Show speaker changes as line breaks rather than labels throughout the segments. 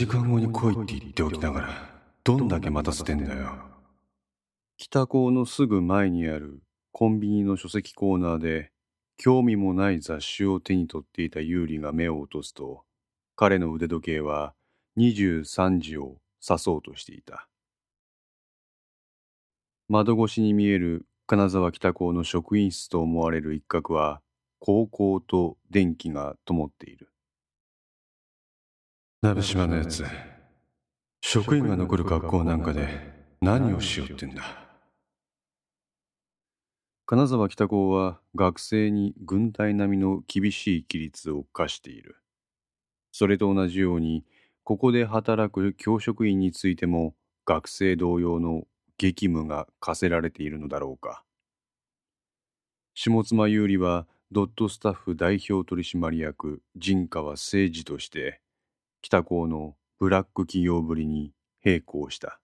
時間後に来いって言っておきながら、どんだけ待たせてんだよ。
北港のすぐ前にあるコンビニの書籍コーナーで、興味もない雑誌を手に取っていたユーリが目を落とすと、彼の腕時計は23時を指そうとしていた。窓越しに見える金沢北港の職員室と思われる一角は、高校と電気が灯っている。
鍋島のやつ、職員が残る学校なんかで何をしようってんだ？
金沢北高は学生に軍隊並みの厳しい規律を課している。それと同じように、ここで働く教職員についても学生同様の激務が課せられているのだろうか。下妻優里はドットスタッフ代表取締役陣川誠二として北高のブラック企業ぶりに並行した。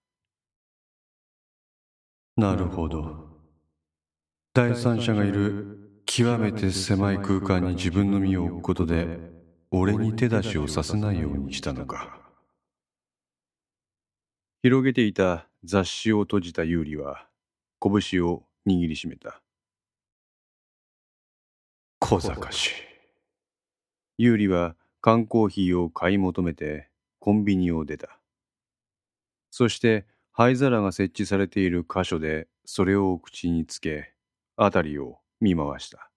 なるほど。第三者がいる極めて狭い空間に自分の身を置くことで、俺に手出しをさせないようにしたのか。
広げていた雑誌を閉じた優里は、拳を握りしめた。
小賢しい。
優里は缶コーヒーを買い求めてコンビニを出た。そして灰皿が設置されている箇所でそれを口につけ、辺りを見回した。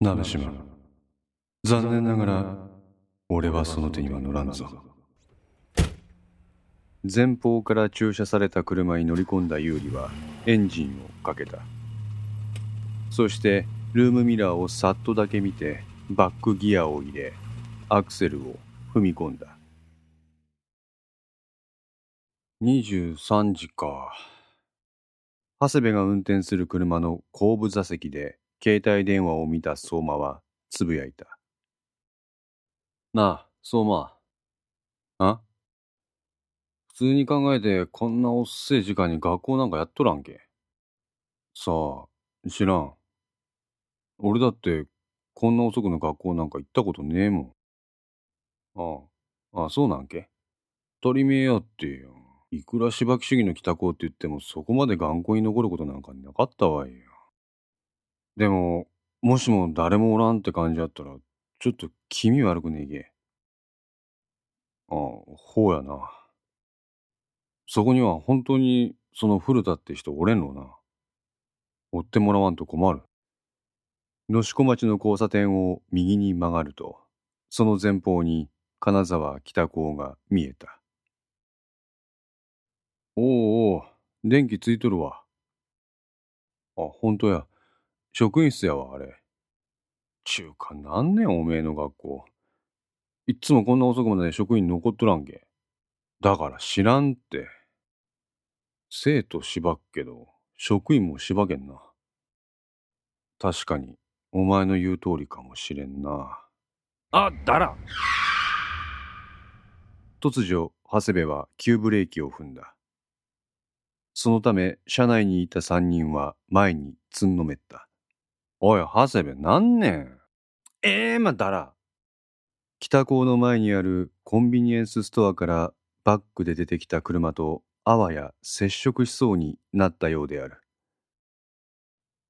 鍋島、残念ながら俺はその手には乗らんぞ。
前方から駐車された車に乗り込んだ優里はエンジンをかけた。そしてルームミラーをさっとだけ見てバックギアを入れ、アクセルを踏み込んだ。23時か。長谷部が運転する車の後部座席で携帯電話を見た相馬はつぶやいた。なあ、相馬。あ？普通に考えてこんなおっせえ時間に学校なんかやっとらんけ。さあ、知らん。俺だってこんな遅くの学校なんか行ったことねえもん。ああ、あそうなんけ？当たり前やってよ。いくら芝木主義の北高って言ってもそこまで頑固に残ることなんかなかったわいよ。でも、もしも誰もおらんって感じやったら、ちょっと気味悪くねえげ。ああ、ほうやな。そこには本当にその古田って人おれんのな。追ってもらわんと困る。野子町の交差点を右に曲がると、その前方に金沢北港が見えた。おうおう、電気ついとるわ。あ、ほんとや。職員室やわ、あれ。ちゅうか、何年おめえの学校。いっつもこんな遅くまで職員残っとらんけ。だから知らんって。生徒しばっけど、職員もしばけんな。確かに、お前の言う通りかもしれんな。あ、だら突如、長谷部は急ブレーキを踏んだ。そのため、車内にいた三人は前につんのめった。おい、長谷部、何年？ええー、まだら。北港の前にあるコンビニエンスストアからバックで出てきた車とあわや接触しそうになったようである。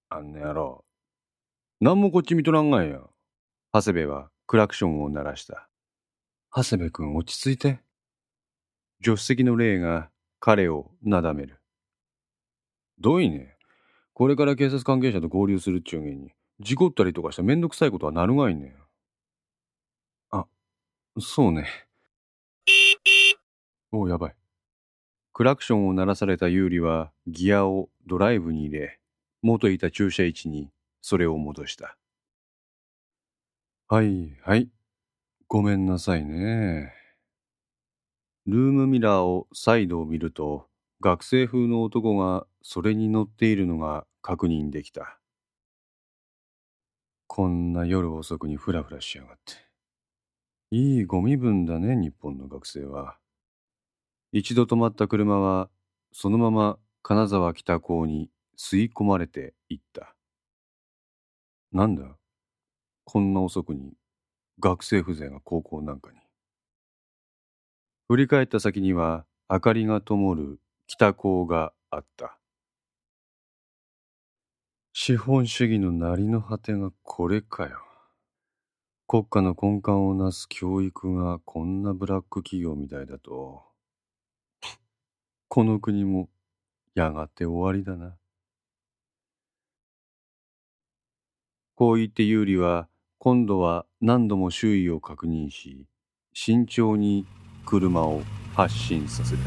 あんな野郎、何もこっち見とらんがんや。長谷部はクラクションを鳴らした。長谷部君落ち着いて。助手席の霊が彼をなだめる。どういね。これから警察関係者と合流するっちゅうげんに、事故ったりとかしためんどくさいことはなるがいね。あ、そうね。おやばい。クラクションを鳴らされた有利はギアをドライブに入れ、元いた駐車位置にそれを戻した。はいはい。ごめんなさいね。ルームミラーを再度見ると、学生風の男がそれに乗っているのが確認できた。こんな夜遅くにフラフラしやがって。いいご身分だね、日本の学生は。一度止まった車は、そのまま金沢北港に吸い込まれていった。なんだ？こんな遅くに学生風情が高校なんかに。振り返った先には明かりが灯る北高があった。資本主義の成りの果てがこれかよ。国家の根幹をなす教育がこんなブラック企業みたいだと、この国もやがて終わりだな。こう言って有利は今度は何度も周囲を確認し、慎重に車を発進させた。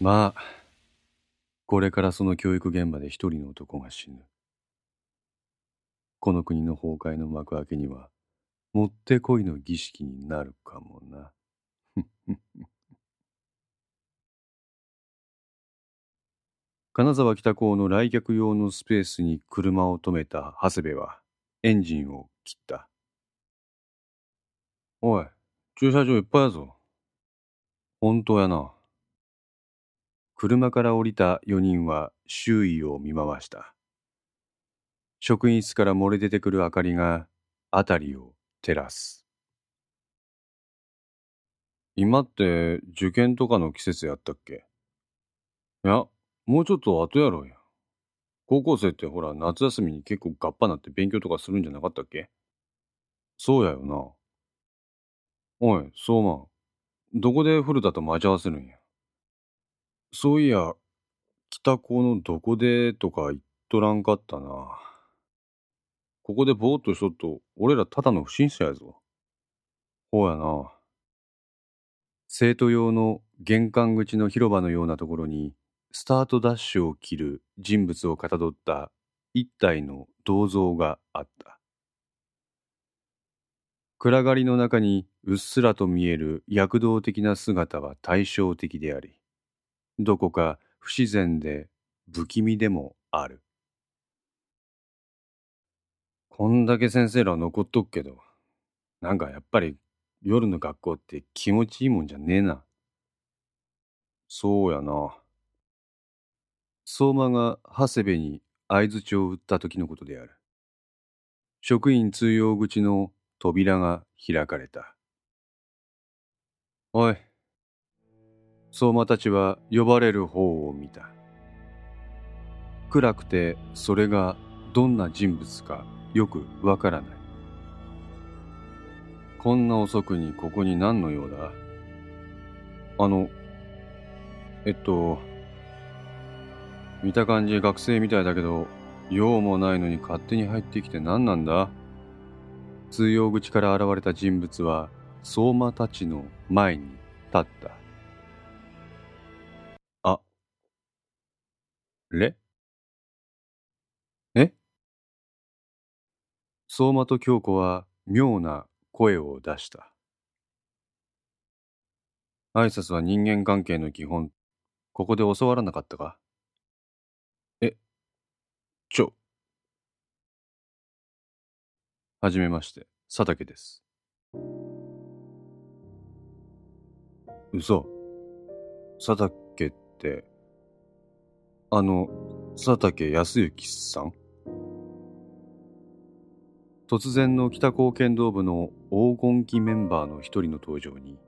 まあ、これからその教育現場で一人の男が死ぬ。この国の崩壊の幕開けには、もってこいの儀式になるかもな。金沢北港の来客用のスペースに車を止めた長谷部はエンジンを切った。おい、駐車場いっぱいやぞ。本当やな。車から降りた4人は周囲を見回した。職員室から漏れ出てくる明かりが辺りを照らす。今って受験とかの季節やったっけ？いや、もうちょっと後やろうや。高校生ってほら夏休みに結構ガッパなって勉強とかするんじゃなかったっけ？そうやよな。おい、相馬。どこで古田と待ち合わせるんや？そういや、北高のどこでとか言っとらんかったな。ここでぼーっとしとっと、俺らただの不審者やぞ。ほうやな。生徒用の玄関口の広場のようなところに、スタートダッシュを切る人物をかたどった一体の銅像があった。暗がりの中にうっすらと見える躍動的な姿は対照的であり、どこか不自然で不気味でもある。こんだけ先生ら残っとくけど、なんかやっぱり夜の学校って気持ちいいもんじゃねえな。そうやな。相馬が長谷部に相づちを打った時のことである。職員通用口の扉が開かれた。おい、相馬たちは呼ばれる方を見た。暗くてそれがどんな人物かよくわからない。こんな遅くにここに何の用だ？あの、えっと、見た感じ学生みたいだけど、用もないのに勝手に入ってきて何なんだ？通用口から現れた人物は相馬たちの前に立った。あれえ？相馬と京子は妙な声を出した。挨拶は人間関係の基本。ここで教わらなかったか、ちょ。はじめまして、佐竹です。嘘。佐竹って、あの、佐竹康之さん？突然の北高剣道部の黄金期メンバーの一人の登場に、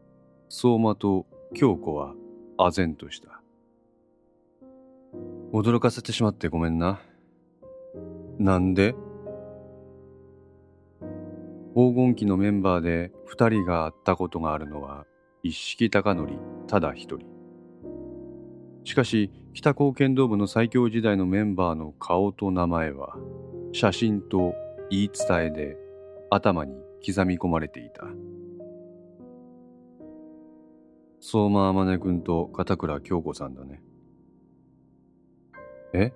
相馬と京子は唖然とした。驚かせてしまってごめんな。なんで？黄金期のメンバーで二人が会ったことがあるのは一式高則ただ一人。しかし北高剣道部の最強時代のメンバーの顔と名前は写真と言い伝えで頭に刻み込まれていた。相馬天音君と片倉京子さんだね。え？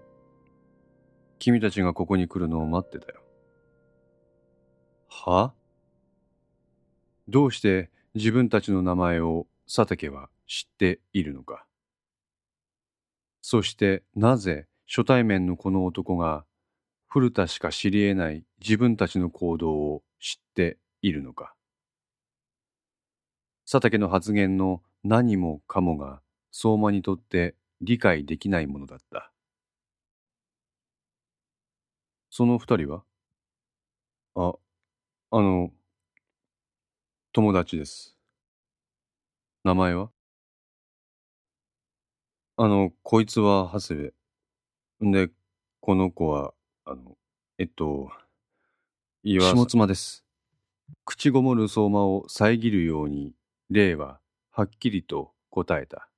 君たちがここに来るのを待ってたよは？どうして自分たちの名前を佐竹は知っているのかそしてなぜ初対面のこの男が古田しか知り得ない自分たちの行動を知っているのか。佐竹の発言の何もかもが相馬にとって理解できないものだった。その二人は？あ、あの、友達です。名前は？あの、こいつは長谷部。んで、この子は、あの、えっと、岩下妻です。口ごもる相馬を遮るように、霊ははっきりと答えた。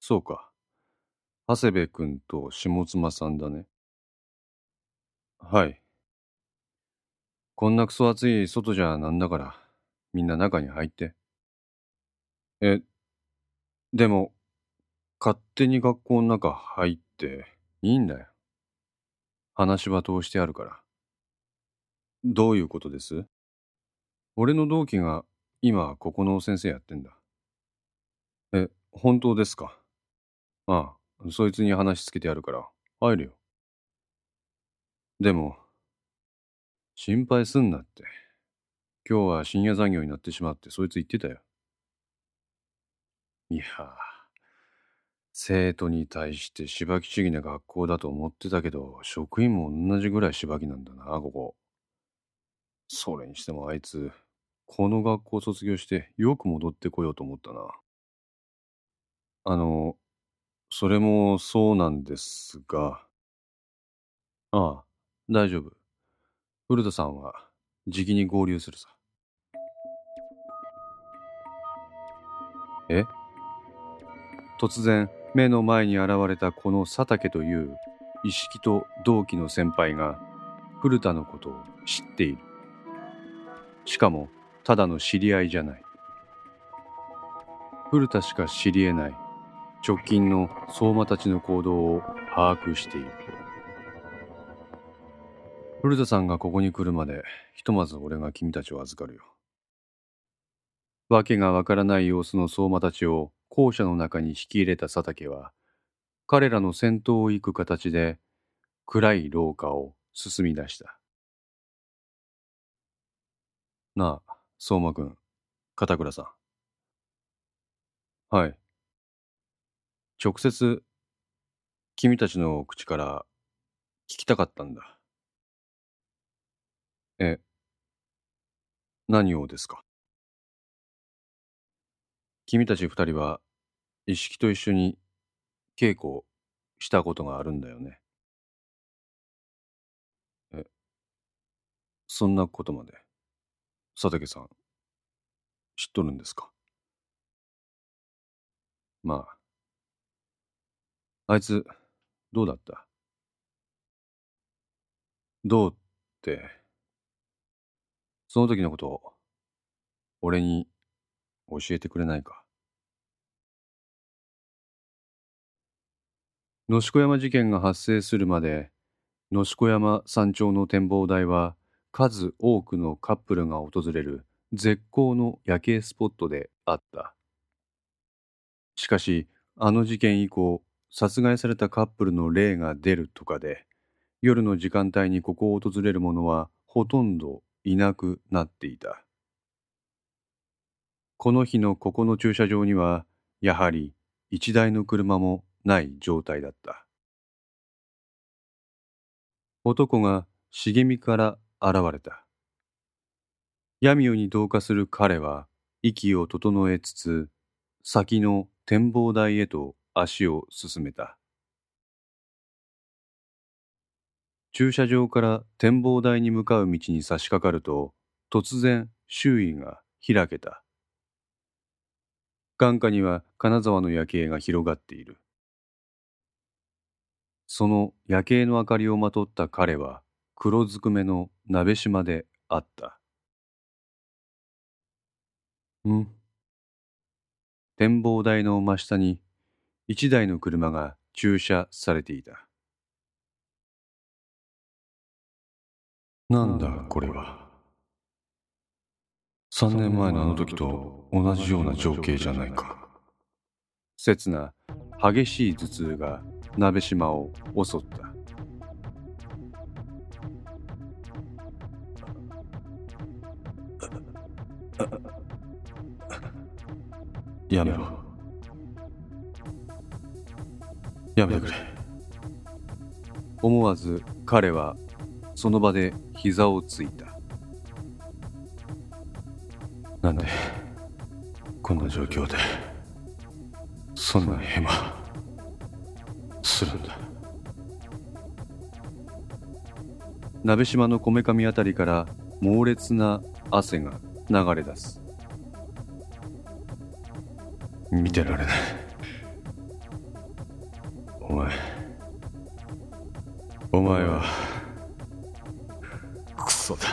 そうか。長谷部君と下妻さんだね。はい。こんなクソ暑い外じゃなんだから、みんな中に入って。え、でも、勝手に学校の中入っていいんだよ。話は通してあるから。どういうことです？俺の同期が今ここの先生やってんだ。え、本当ですか？ああ、そいつに話つけてやるから入るよ。でも、心配すんなって。今日は深夜残業になってしまってそいつ言ってたよ。いや、生徒に対してしばき主義な学校だと思ってたけど、職員も同じぐらいしばきなんだな、ここ。それにしてもあいつ、この学校卒業してよく戻ってこようと思ったな。あの、それもそうなんですが、ああ、大丈夫。古田さんは、じきに合流するさ。え？突然、目の前に現れたこの佐竹という、一式と同期の先輩が、古田のことを知っている。しかも、ただの知り合いじゃない。古田しか知り得ない、直近の相馬たちの行動を把握している。古田さんがここに来るまで、ひとまず俺が君たちを預かるよ。わけがわからない様子の相馬たちを校舎の中に引き入れた佐竹は、彼らの先頭を行く形で、暗い廊下を進み出した。なあ、相馬くん、片倉さん。はい。直接、君たちの口から聞きたかったんだ。え、何をですか？君たち二人は、一式と一緒に稽古したことがあるんだよね。え、そんなことまで、佐竹さん、知っとるんですか？まあ、あいつ、どうだった？どうって、その時のことを、俺に教えてくれないか？野子山事件が発生するまで、野子山山頂の展望台は、数多くのカップルが訪れる絶好の夜景スポットであった。しかし、あの事件以降、殺害されたカップルの霊が出るとかで、夜の時間帯にここを訪れる者はほとんどいなくなっていた。この日のここの駐車場には、やはり一台の車もない状態だった。男が茂みから現れた。闇夜に同化する彼は、息を整えつつ、先の展望台へと足を進めた。駐車場から展望台に向かう道に差し掛かると、突然周囲が開けた。眼下には金沢の夜景が広がっている。その夜景の明かりをまとった彼は、黒ずくめの鍋島であった。ん展望台の真下に一台の車が駐車されていた。なんだこれは。3年前のあの時と同じような情景じゃないか。刹那、激しい頭痛が鍋島を襲った。やめろ。やめてくれ。思わず彼はその場で膝をついた。
なんでこんな状況でそんなヘマするんだ？
鍋島のこめかみあたりから猛烈な汗が流れ出す。
見てられないお前は。クソだ。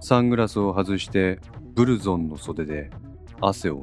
サングラスを外してブルゾンの袖で汗を